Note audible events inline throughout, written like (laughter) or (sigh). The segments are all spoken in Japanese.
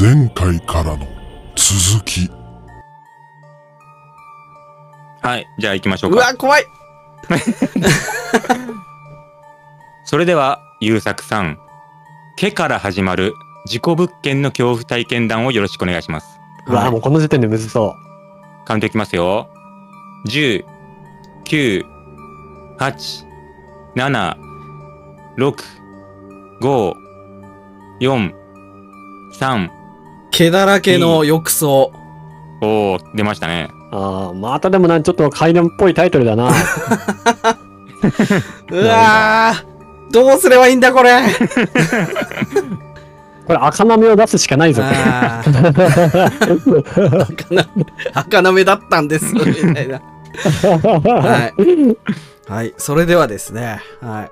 前回からの続き。はい、じゃあ行きましょうか。うわ、怖い (laughs) それでは、ゆうさくさん、けから始まる事故物件の恐怖体験談をよろしくお願いします。うわ、もうこの時点でむずそカウントいきますよ。10、9、8、7、6、5、4、3、毛だらけの浴槽。おー、出ましたね。う。ああ、またでもなんちょっと階段っぽいタイトルだな。うわーどうすればいいんだ、これ。これ赤なめを出すしかないぞ。赤な赤なめだったんです、みたいな。はい。はい。それではですね、はい。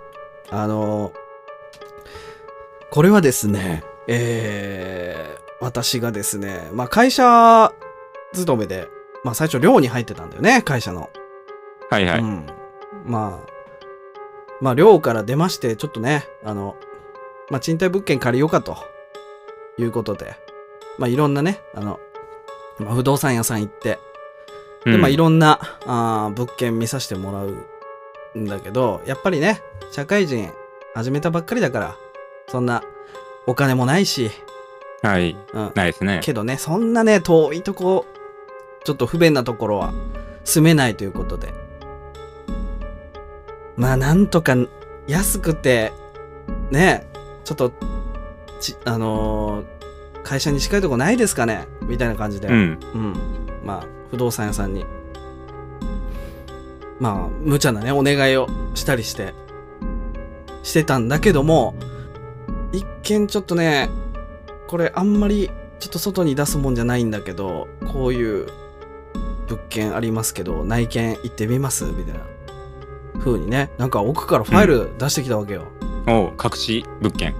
あのーこれはですね、えー、私がですね、まあ会社勤めで、まあ最初寮に入ってたんだよね、会社の。はいはい。うん。まあ、まあ寮から出まして、ちょっとね、あの、まあ賃貸物件借りようかということで、まあいろんなね、あの、まあ、不動産屋さん行って、で、うんまあいろんなあー物件見させてもらうんだけど、やっぱりね、社会人始めたばっかりだから、そんなお金もないし、はい。うん、ないですね。けどね、そんなね、遠いとこ、ちょっと不便なところは住めないということで。まあ、なんとか安くて、ね、ちょっと、ち、あのー会社に近いとこないですかねみたいな感じで。うん。うん。まあ、不動産屋さんに、まあ、無茶なね、お願いをしたりして、してたんだけども、一見ちょっとね、これあんまりちょっと外に出すもんじゃないんだけど、こういう物件ありますけど、内見行ってみます？みたいな風にね、なんか奥からファイル出してきたわけよ。おう隠し物件。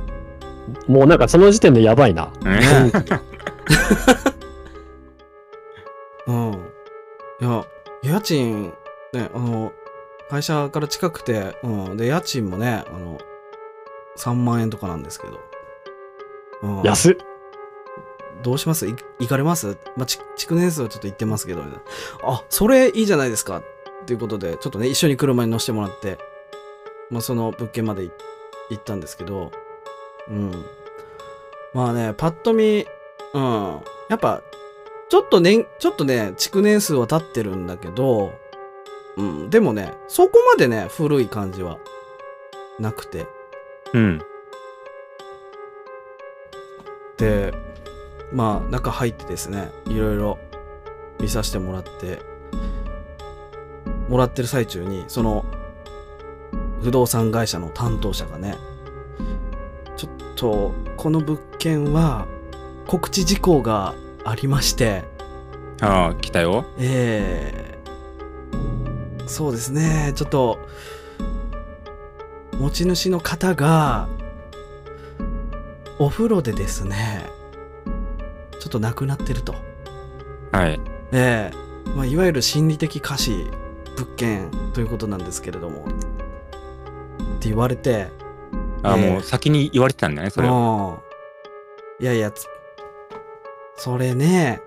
もうなんかその時点でやばいな。うん (laughs) うん。いや、家賃、ね、あの、会社から近くて、うん。で、家賃もね、あの、3万円とかなんですけど。うん、安っ。どうします？い行かれます？まあ、ち築年数はちょっと言ってますけど、あ、それいいじゃないですか。っていうことで、ちょっとね、一緒に車に乗せてもらって、まあ、その物件までい行ったんですけど、うん。まあね、パッと見、うん。やっぱ、ちょっとね、ちょっとね、築年数は経ってるんだけど、うん。でもね、そこまでね、古い感じはなくて。うん。で、まあ、中入ってですね、いろいろ見させてもらって、もらってる最中に、その、不動産会社の担当者がね、ちょっと、この物件は、告知事項がありまして、ああ、来たよ。えー、そうですね、ちょっと、持ち主の方が、お風呂でですね、ちょっと亡くなってると。はい。ええまあ、いわゆる心理的可視物件ということなんですけれども、って言われて、ああ、ええもう先に言われてたんだね、それは。うんいやいや、つそれね、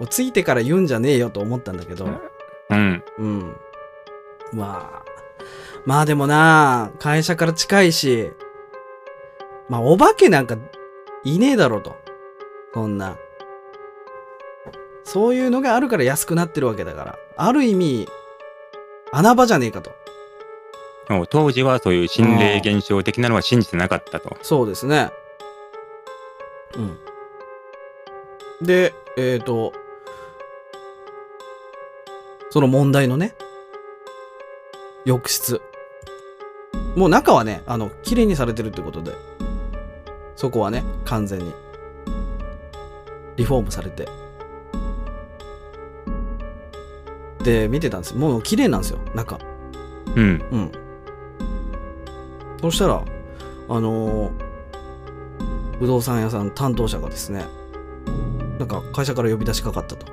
もうついてから言うんじゃねえよと思ったんだけど、うん。うん。まあ、まあでもな、会社から近いし、まあお化けなんかいねえだろうと。そんな。そういうのがあるから安くなってるわけだから。ある意味、穴場じゃねえかと。当時はそういう心霊現象的なのは信じてなかったと。そうですね。うん。で、えっ、と、その問題のね、浴室。もう中はね、あの、綺麗にされてるってことで、そこはね、完全に、リフォームされて。で、見てたんですよ。もう綺麗なんですよ、中。うん。うん。そしたら、あのー不動産屋さん担当者がですね、なんか会社から呼び出しかかったと。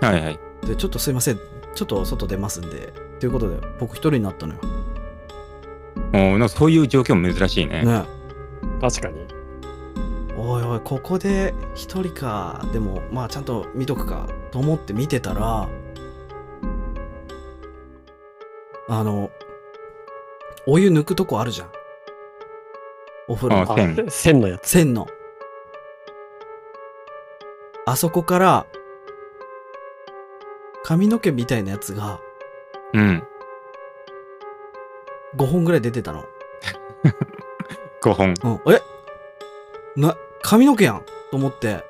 はいはい。で、ちょっとすいません、ちょっと外出ますんで、ということで、僕一人になったのよ。もうなんかそういう状況も珍しいね。ね。確かに。おいおおいここで一人かでもまあちゃんと見とくかと思って見てたらあのお湯抜くとこあるじゃんお風呂あ線あ線のやつ。線のあそこから髪の毛みたいなやつがうん。5本ぐらい出てたの。(laughs) 5本。うん。え？な、髪の毛やんと思って、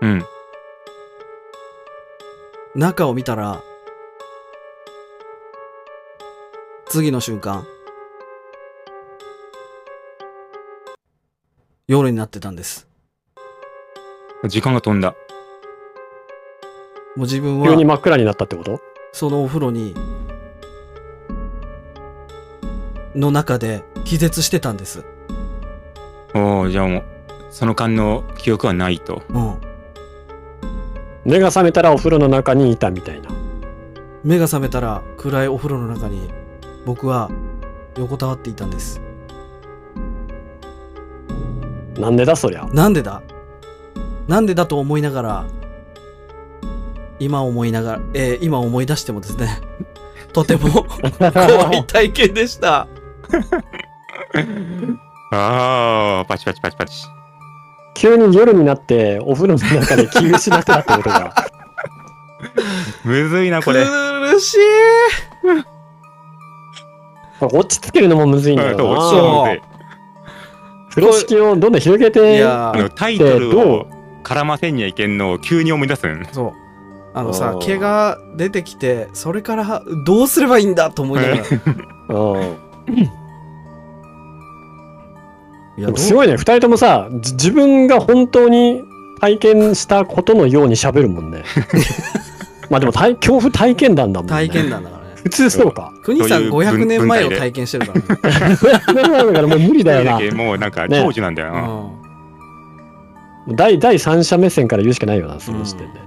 うん。中を見たら、次の瞬間、夜になってたんです。時間が飛んだ。もう自分急には、真っ暗になったってこと？そのお風呂に、の中で気絶してたんです。おおじゃあもう、その間の記憶はないと。うん。目が覚めたらお風呂の中にいたみたいな。目が覚めたら暗いお風呂の中に僕は横たわっていたんです。なんでだそりゃ。なんでだ？なんでだと思いながら、今思いながら、えー今思い出してもですね、とても (laughs) 怖い体験でした。(laughs) ああ、パチパチパチパチ。急に夜になってお風呂の中で気失ってたってことが。むずいな、これ。苦しい落ち着けるのもむずいんだよそうな。そ (laughs) う風呂敷をどんどん広げいて、やーあのタイトルを絡ませんにはいけんのを急に思い出すん。そう。あのさ毛が出てきて、それからどうすればいいんだと思いながら。(laughs) すごいね、二人ともさ、じ自分が本当に体験したことのように喋るもんね。(laughs) まあでも体恐怖体験談だもんね。体験談だからね。普通そうか。国さんそういう文500年前を文体験してるからね。(laughs) だからもう無理だよな。もうなんかね長寿なんだよな。第第三者目線から言うしかないよな、その時点で。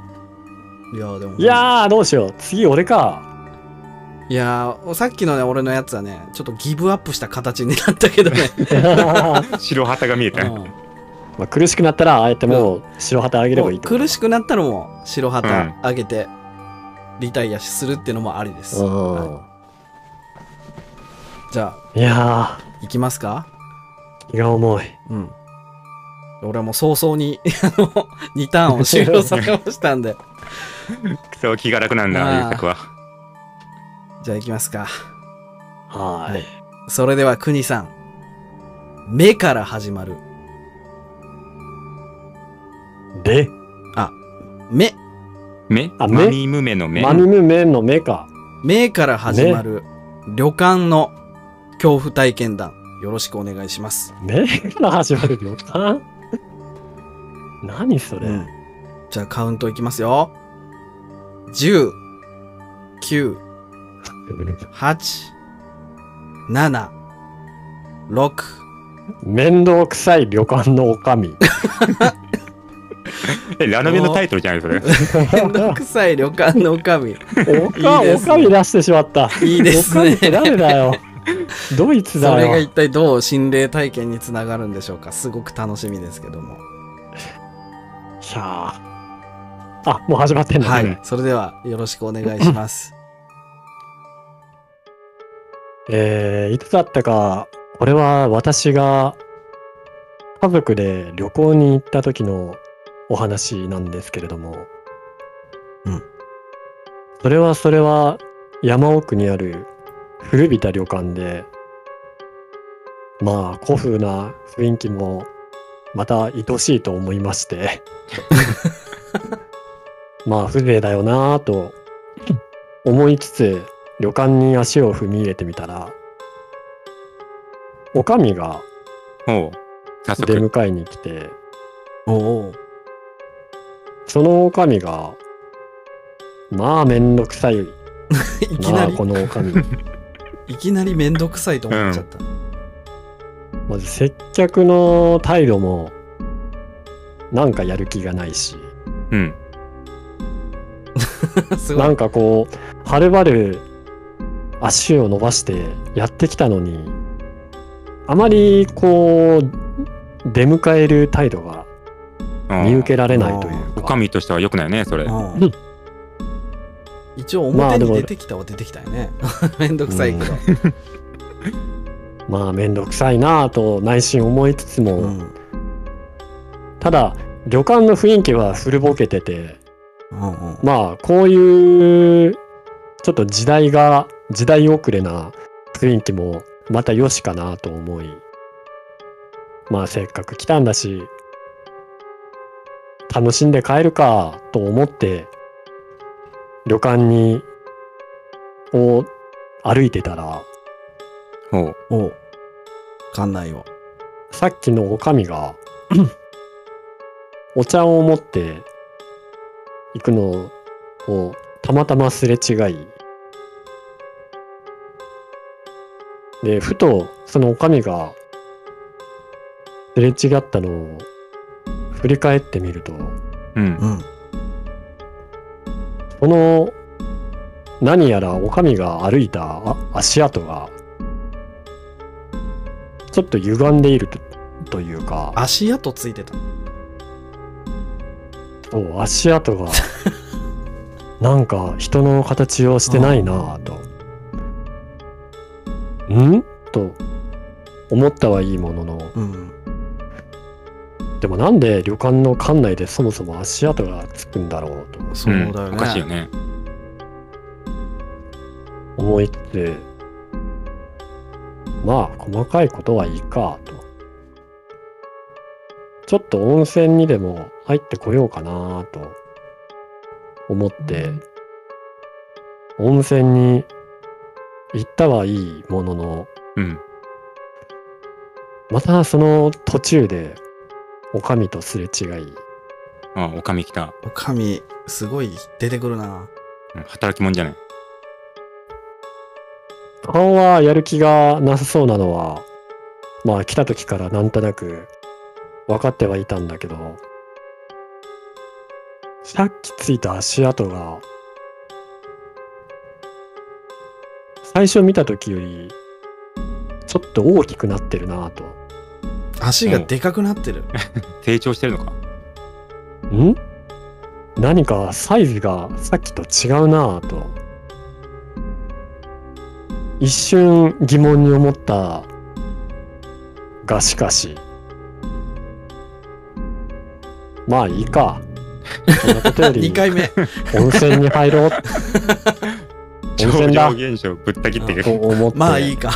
うん。いや、でも。いやー、どうしよう。次俺か。いやーさっきのね、俺のやつはね、ちょっとギブアップした形になったけどね。(laughs) 白旗が見えた。うん。まあ苦しくなったら、あえてもう白旗あげればいいってこと。苦しくなったらもう白うん旗上げてリタイアするっていうのもありです、うん。はじゃあいや行きますか？ー、気が重い。うん。俺はもう早々にあの2ターンを終了させましたんで。(laughs) そう気が楽なんだ、ゆうさくは。じゃあ行きますか。はーい。それでは国さん目から始まる。で、目。目？あ目？マミムメの目？マミムメの目か。目から始まる。旅館の恐怖体験談。よろしくお願いします。目から始まる旅館？何それ、うん。じゃあカウントいきますよ。10、9、8、7、6。面倒くさい旅館のおかみ。(laughs) え、ラノベのタイトルじゃないそれ。めんどくさい旅館の神。おかいいですねおかみ出してしまった。いいですね誰だよ。ドイツだよ。それが一体どう心霊体験につながるんでしょうか？すごく楽しみですけども。ひゃーあ、もう始まってんだ、ねはい。それではよろしくお願いします。えー、いつだったか、これは私が家族で旅行に行った時のお話なんですけれども。うん。それはそれは山奥にある古びた旅館で、まあ古風な雰囲気もまた愛しいと思いまして。(laughs) まあ風情だよなぁと思いつつ旅館に足を踏み入れてみたら、おかみがおう。早出速。迎えに来て、おおう。そのおかみが、まあめんどくさい (laughs) いきななあ、りこ、のおかみ。(laughs) いきなりめんどくさいと思っちゃった。まず接客の態度も、なんかやる気がないし、うん。(laughs) すごい。なんかこう、はるばる足を伸ばしてやってきたのに、あまりこう、出迎える態度がうん見受けられないというおか。かみとしては良くないね、それ。うんうん一応まあでも表に出てきたは出てきたよね。(laughs) めんどくさいけど。まあ、めんどくさいなぁと内心思いつつも、うん。ただ、旅館の雰囲気は古ぼけてて、うんうんまあ、こういう、ちょっと時代が、時代遅れな雰囲気も、また良しかなと思い、まあ、せっかく来たんだし、楽しんで帰るかと思って、旅館に、を歩いてたら、ほう。おう館内を。さっきのおかみが、(clears throat) お茶を持って行くのをたまたますれ違い、で、ふとそのおかみがすれ違ったのを振り返ってみると、うん。うん。この何やらおかみが歩いたあ足跡がちょっと歪んでいるとというか、足跡ついてた。そう足跡が (laughs) なんか人の形をしてないなぁと。ん？と思ったはいいもののうん。でもなんで旅館の館内でそもそも足跡がつくんだろうとそうだよね。んおかしいよね。思いつつまあ細かいことはいいかとちょっと温泉にでも入ってこようかなと思って温泉に行ったはいいもののうん。またその途中でおかみとすれ違いあ、おかみ来た。おかみ、すごい出てくるな。うん働き者じゃない。顔はやる気がなさそうなのはまあ来た時からなんとなく分かってはいたんだけどさっきついた足跡が最初見た時よりちょっと大きくなってるなぁと。足がでかくなってる。(laughs) 成長してるのか？ん？何かサイズがさっきと違うなぁと。一瞬疑問に思ったがしかし。まあいいか。そんなことより (laughs) 2回目。温泉に入ろう (laughs) 超温泉だ常現象ぶった切ってる。思って、まあいいか。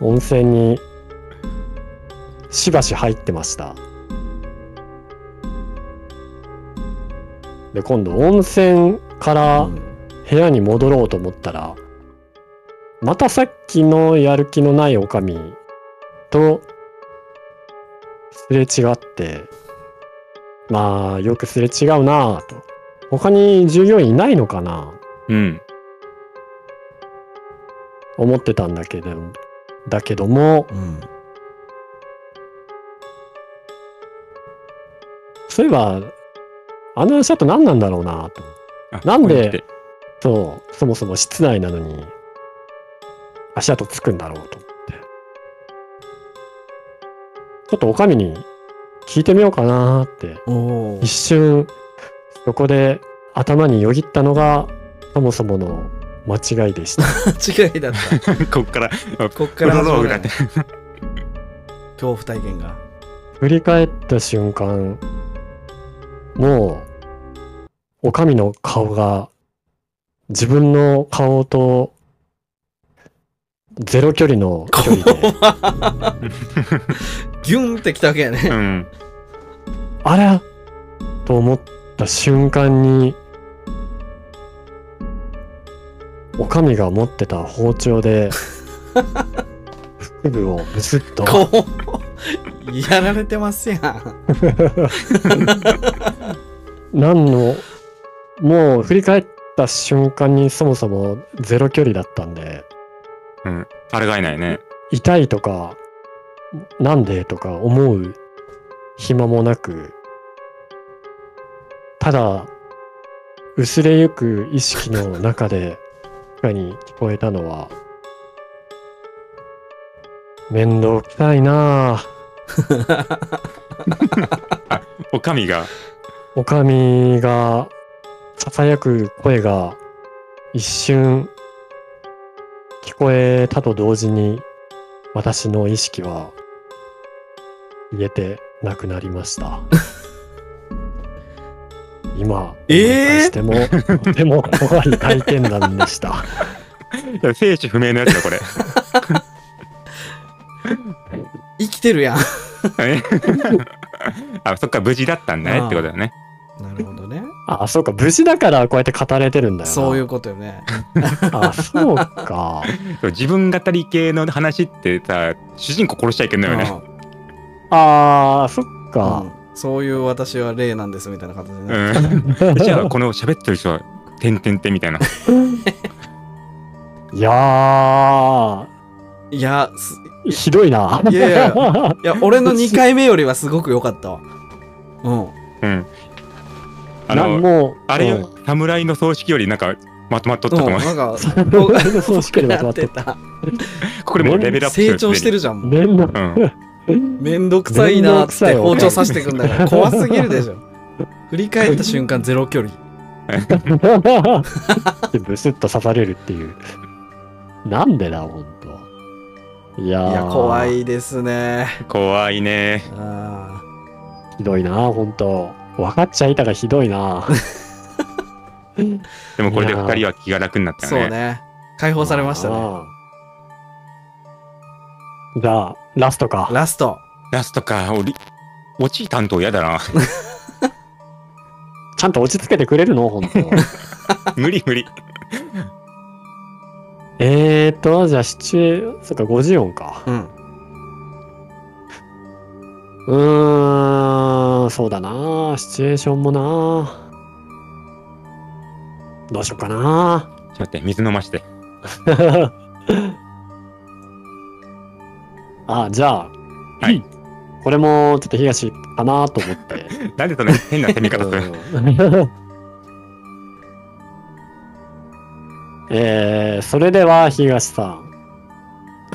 うん。温泉にしばし入ってましたで今度温泉からうん部屋に戻ろうと思ったらまたさっきのやる気のないおかみとすれ違ってまあよくすれ違うなぁと他に従業員いないのかなうん。思ってたんだけどだけどもうん。そういえばあの足跡何なんだろうなとあなんでそうそもそも室内なのに足跡つくんだろうと思ってちょっとおかみに聞いてみようかなって一。瞬そこで頭によぎったのがそもそもの間違いでした (laughs) 違いだった。(laughs) こっから、こっから始まるプロローグだって。恐怖体験が。振り返った瞬間もうおかみの顔が自分の顔とゼロ距離の距離で (laughs) ギュンってきたわけやうね。ん。あらと思った瞬間におかみが持ってた包丁で腹部をブスッとこう、やられてますやん。(laughs) 何のもう振り返った瞬間にそもそもゼロ距離だったんでうん。あれがいないね。痛いとかなんでとか思う暇もなくただ薄れゆく意識の中で中に聞こえたのは面倒くさいなあおかみがおかみが、ささやく声が一瞬聞こえたと同時に、私の意識は消えてなくなりました。今、えー？しても、とても怖い体験談でした。い (laughs) や生死不明のやつだこれ (laughs) 生きてるやん。え？(laughs) あそっか無事だったんだねってことだねなるほどね。あ、そうか、無事だからこうやって語れてるんだよな。そういうことよね。あ、そうか。そう自分語り系の話ってさ主人公殺しちゃいけないよねああ、そっか。うんそういう私は霊なんですみたいな形でうね。んじゃあこの喋ってる人は「てんてんてん」みたいな (laughs) いやー、いや、すひどいな。いやいや (laughs) いや、俺の2回目よりはすごく良かったわ。うん。うんあなのもう、あれうんよ侍の葬式よりなんかまとまっとったと思う、うん、なんか、(laughs) 侍の葬式よりまとまっとった。これもうレベルアップ成長してるるじゃん。もうんめんどくさいなーって包丁刺してくんだから (laughs) 怖すぎるでしょ。振り返った瞬間ゼロ距離。で (laughs) ブスッと刺されるっていう。なんでだ、ほんと。いやーいや、怖。いですね。怖いねあひどいな、ほんと。分かっちゃいたがひどいな。(laughs) でもこれでいやー二人は気が楽になっーたよねそうね。解放されましたね。じゃあ、ラストか。ラスト。ラストか俺落ち担当嫌だな (laughs) ちゃんと落ち着けてくれるの？ほんと。(laughs) 無理無理 (laughs) えーと、じゃあ、シチュエ、そっか、50音か。うん。うーん、そうだな。シチュエーションもな。どうしようかな。ちょっと待って水飲ましてあ、じゃあ、はい。これもちょっと東かなと思って。(laughs) なんでそんな変な攻め方するうん (laughs) えー、それでは東さん。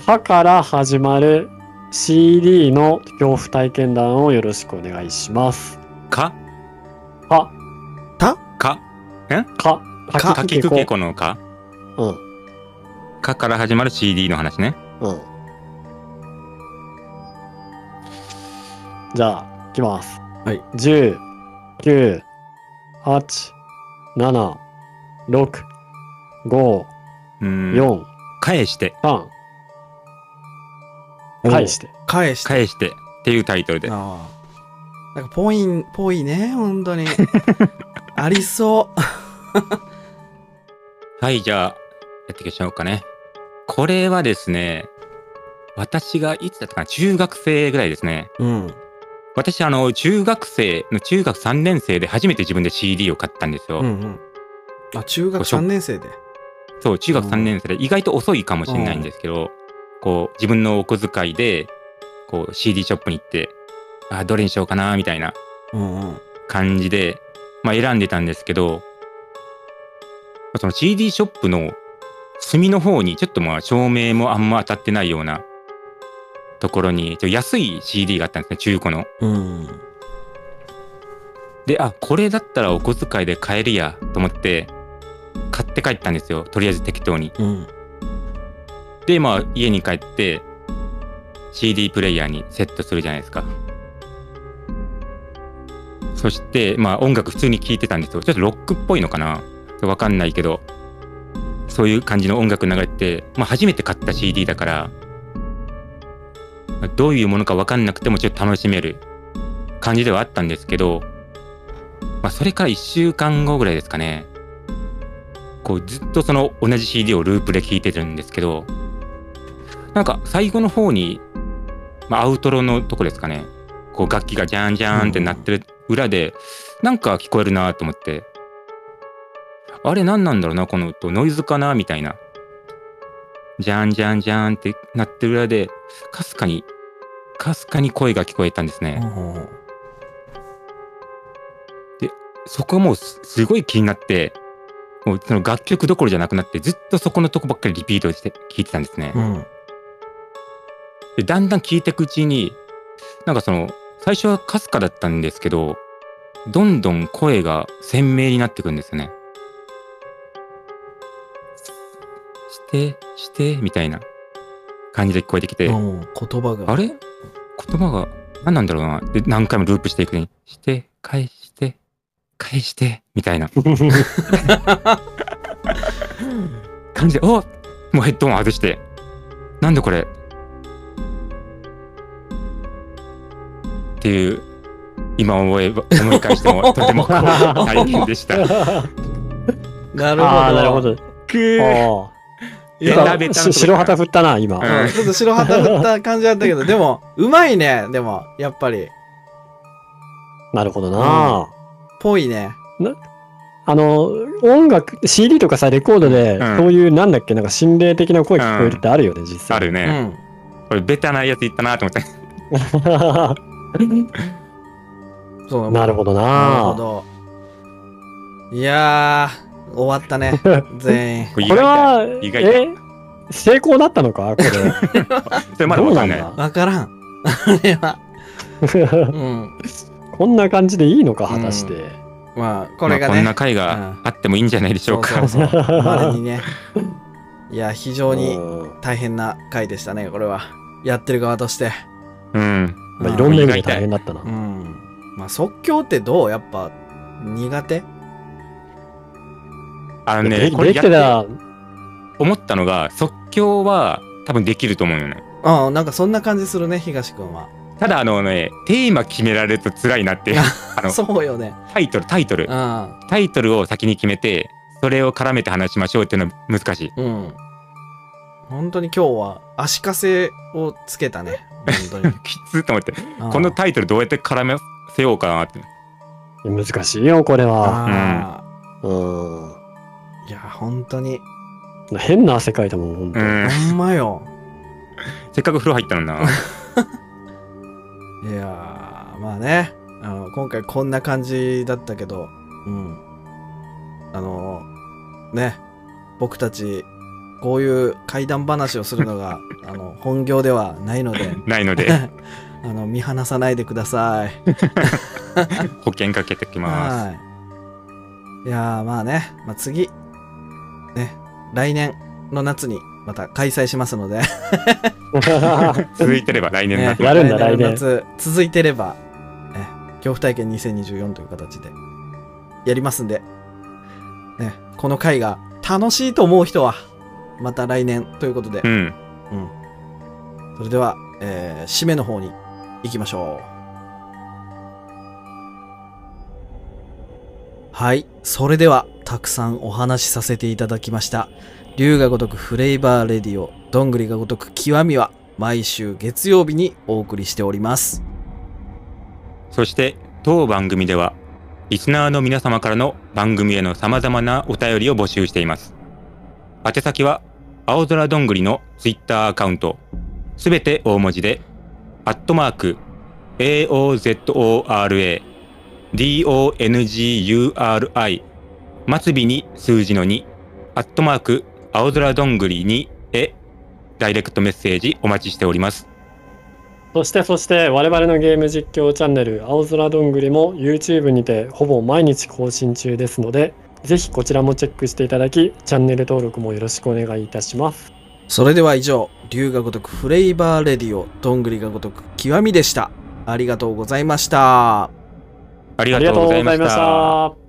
かから始まる CD の恐怖体験談をよろしくお願いします。か？か、か。か、か？かきくけこ。のか？うん、かから始まる CD の話ね。うん。じゃあ、いきます。はい。10、9、8、7、6、5、うーん4、返して3、返して。返して。返してっていうタイトルでああ。なんかぽいん、ぽいね、本当に。(laughs) ありそう。(laughs) はいじゃあやっていきましょうかねこれはですね私がいつだったかな中学生ぐらいですねうん。私あの中学生の中学3年生で初めて自分で CD を買ったんですよ、うんうん。あ、中学3年生で。そう中学3年生で意外と遅いかもしれないんですけど、こう自分のお小遣いでこう CD ショップに行ってあどれにしようかなみたいなうんうん。感じで、まあ、選んでたんですけどその CD ショップの隅の方にちょっとまあ照明もあんま当たってないようなところに安い CD があったんですね中古の。うん。であこれだったらお小遣いで買えるやと思って買って帰ったんですよとりあえず適当に。うん。でまあ家に帰って CD プレイヤーにセットするじゃないですか。そしてまあ音楽普通に聴いてたんですよ。ちょっとロックっぽいのかな？わかんないけどそういう感じの音楽流れて、まあ、初めて買った CD だからまあどういうものかわかんなくてもちょっと楽しめる感じではあったんですけど、まあ、それから1週間後ぐらいですかね。こうずっとその同じ CD をループで聴いてるんですけどなんか最後の方に、まあ、アウトロのとこですかね。こう楽器がジャンジャンって鳴ってる裏でなんか聞こえるなと思って。あれ何なんだろうなこの音。ノイズかなみたいな。ジャーンジャーンジャンって鳴ってる裏でかすかにかすかに声が聞こえたんですね、そこもうすすごい気になってもうその楽曲どころじゃなくなってずっとそこのとこばっかりリピートして聞いてたんですね、うん。でだんだん聞いていくうちになんかその最初はかすかだったんですけどどんどん声が鮮明になってくんですよね。して、して、みたいな感じで聞こえてきて、うん言葉が。あれ？言葉が何なんだろうな。で、何回もループしていくに、して、返して、返して、みたいな感じで、おもうヘッドホン外して、なんでこれ？っていう、今思えば、思い返しても (laughs) とても大変でした。なるほど。ああ、なるほど。くーベタベタ白旗振ったな、今。うんうん (laughs) ちょっと白旗振った感じだったけど、でも、うまいね。でも、やっぱり。なるほどな。ぽいね。あの、音楽、CD とかさ、レコードで、うんそういう、なんだっけ、なんか心霊的な声聞こえるってあるよね、実際。うあるね。ん。これベタなやつ言ったなと思って。(laughs) (laughs) そうなるほどなるほな。ど。いやー、終わったね。(laughs) 全員。これは、意外だえ成功だったのか？これ。(laughs) それまだわかんない。からん。あれは。(laughs) こんな感じでいいのか、果たして。まあ、これがね。まあこんな回があってもいいんじゃないでしょうか。そうそうそう。まれにね。いや、非常にうん大変な回でしたね、これは。やってる側として。うん。まあ、いろんな意味で大変だったなう。ん。まあ、即興ってどう？やっぱ、苦手？あのね、でこれやってできてた、思ったのが、即興は多分できると思うよね。ああ、なんかそんな感じするね、東くんは。ただあのね、テーマ決められると辛いなっていう、あの、そうよね。タイトル、タイトルう。ん。タイトルを先に決めて、それを絡めて話しましょうっていうのは難しい。うん。本当に今日は足かせをつけたね。本当に。(laughs) きつと思って、うんこのタイトルどうやって絡めせようかなって。難しいよ、これは。あうん。あ、いや、本当に。変な汗かいたもん、ほんと。うん。ほんまよ。せっかく風呂入ったのにな。(laughs) いやー、まあね。あの、今回こんな感じだったけど、うん。あの、ね。僕たち、こういう怪談話をするのが、(laughs) あの、本業ではないので、(laughs) ないので、あの、見放さないでください。保険かけてきます。はい。いやーまあね、まあ、次、ね、来年の夏にまた開催しますので、(laughs) 続いてれば来年になってやるんだ来年の夏続いてれば、ね、恐怖体験2024という形でやりますんで、ね、この回が楽しいと思う人は、また来年ということでう、ん。うん。それでは、えー締めの方に行きましょう。はい。それでは、たくさんお話しさせていただきました。龍が如くフレーバーレディオ、どんぐりが如く極みは、毎週月曜日にお送りしております。そして当番組ではリスナーの皆様からの番組への様々なお便りを募集しています。宛先は青空どんぐりのツイッターアカウントすべて大文字でアットマーク AOZORA DONGURI 末尾に数字の2アットマーク青空どんぐりにへダイレクトメッセージお待ちしております。そしてそして我々のゲーム実況チャンネル青空どんぐりも YouTube にてほぼ毎日更新中ですのでぜひこちらもチェックしていただきチャンネル登録もよろしくお願いいたしますそれでは以上、龍が如くフレーバーレディオ、どんぐりが如く極みでした。ありがとうございました。ありがとうございまし。た